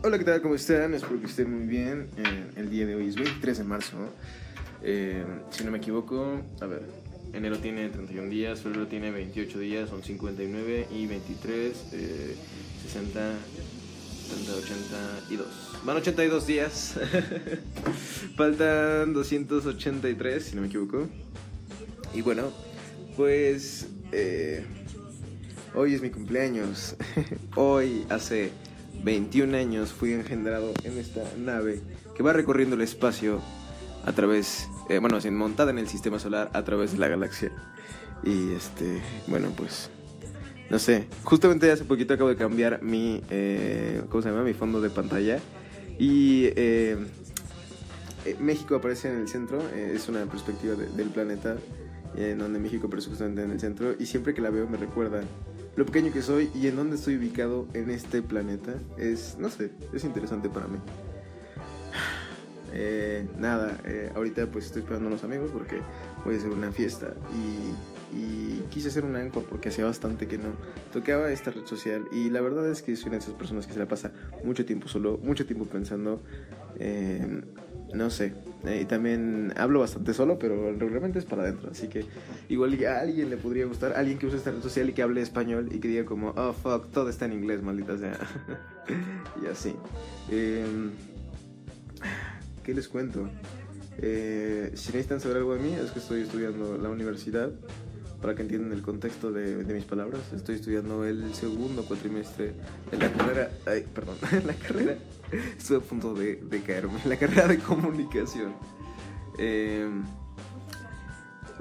Hola, ¿qué tal? ¿Cómo están? Espero que estén muy bien. Eh, el día de hoy es 23 de marzo. Eh, si no me equivoco, a ver, enero tiene 31 días, febrero tiene 28 días, son 59 y 23, eh, 60, 70, 82. Van 82 días. Faltan 283, si no me equivoco. Y bueno, pues eh, hoy es mi cumpleaños. hoy hace 21 años fui engendrado en esta nave que va recorriendo el espacio a través, eh, bueno, montada en el sistema solar a través de la galaxia. Y este, bueno, pues, no sé, justamente hace poquito acabo de cambiar mi, eh, ¿cómo se llama? Mi fondo de pantalla. Y eh, eh, México aparece en el centro, eh, es una perspectiva de- del planeta, en donde México aparece justamente en el centro. Y siempre que la veo me recuerda lo pequeño que soy y en dónde estoy ubicado en este planeta. Es, no sé, es interesante para mí. Eh, nada, eh, ahorita pues estoy esperando a unos amigos porque voy a hacer una fiesta y, y quise hacer un anchor porque hacía bastante que no tocaba esta red social y la verdad es que soy una de esas personas que se la pasa mucho tiempo solo, mucho tiempo pensando, eh, no sé, eh, y también hablo bastante solo, pero regularmente es para adentro, así que igual a alguien le podría gustar, alguien que use esta red social y que hable español y que diga como, oh fuck, todo está en inglés, maldita sea, y así. Em, ¿Qué les cuento? Eh, si necesitan saber algo de mí, es que estoy estudiando la universidad. Para que entiendan el contexto de, de mis palabras, estoy estudiando el segundo cuatrimestre de la carrera. Ay, perdón, la carrera. Estuve a punto de, de caerme. La carrera de comunicación. Eh,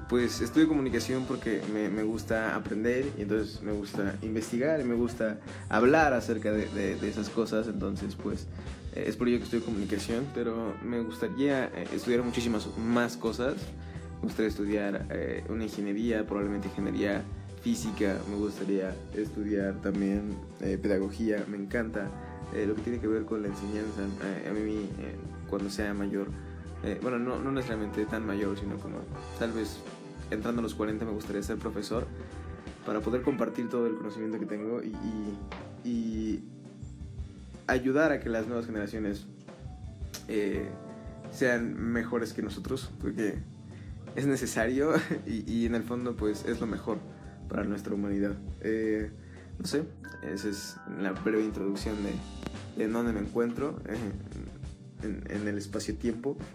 pues estudio comunicación porque me, me gusta aprender y entonces me gusta investigar y me gusta hablar acerca de, de- de esas cosas. Entonces, pues eh, es por ello que estudio comunicación, pero me gustaría eh, estudiar muchísimas más cosas. Me gustaría estudiar eh, una ingeniería, probablemente ingeniería física. Me gustaría estudiar también eh, pedagogía. Me encanta eh, lo que tiene que ver con la enseñanza. A mí, cuando sea mayor, bueno, no, no necesariamente tan mayor, sino como tal vez entrando a los 40 me gustaría ser profesor para poder compartir todo el conocimiento que tengo y, y- ayudar a que las nuevas generaciones sean mejores que nosotros, porque es necesario y, y en el fondo pues es lo mejor para nuestra humanidad. Eh, no sé, esa es la breve introducción de, de dónde me encuentro eh, en, en el espacio-tiempo.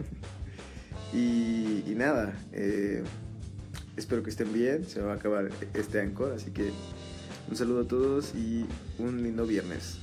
Y, y nada, eh, espero que estén bien, se va a acabar este Anchor, así que un saludo a todos y un lindo viernes.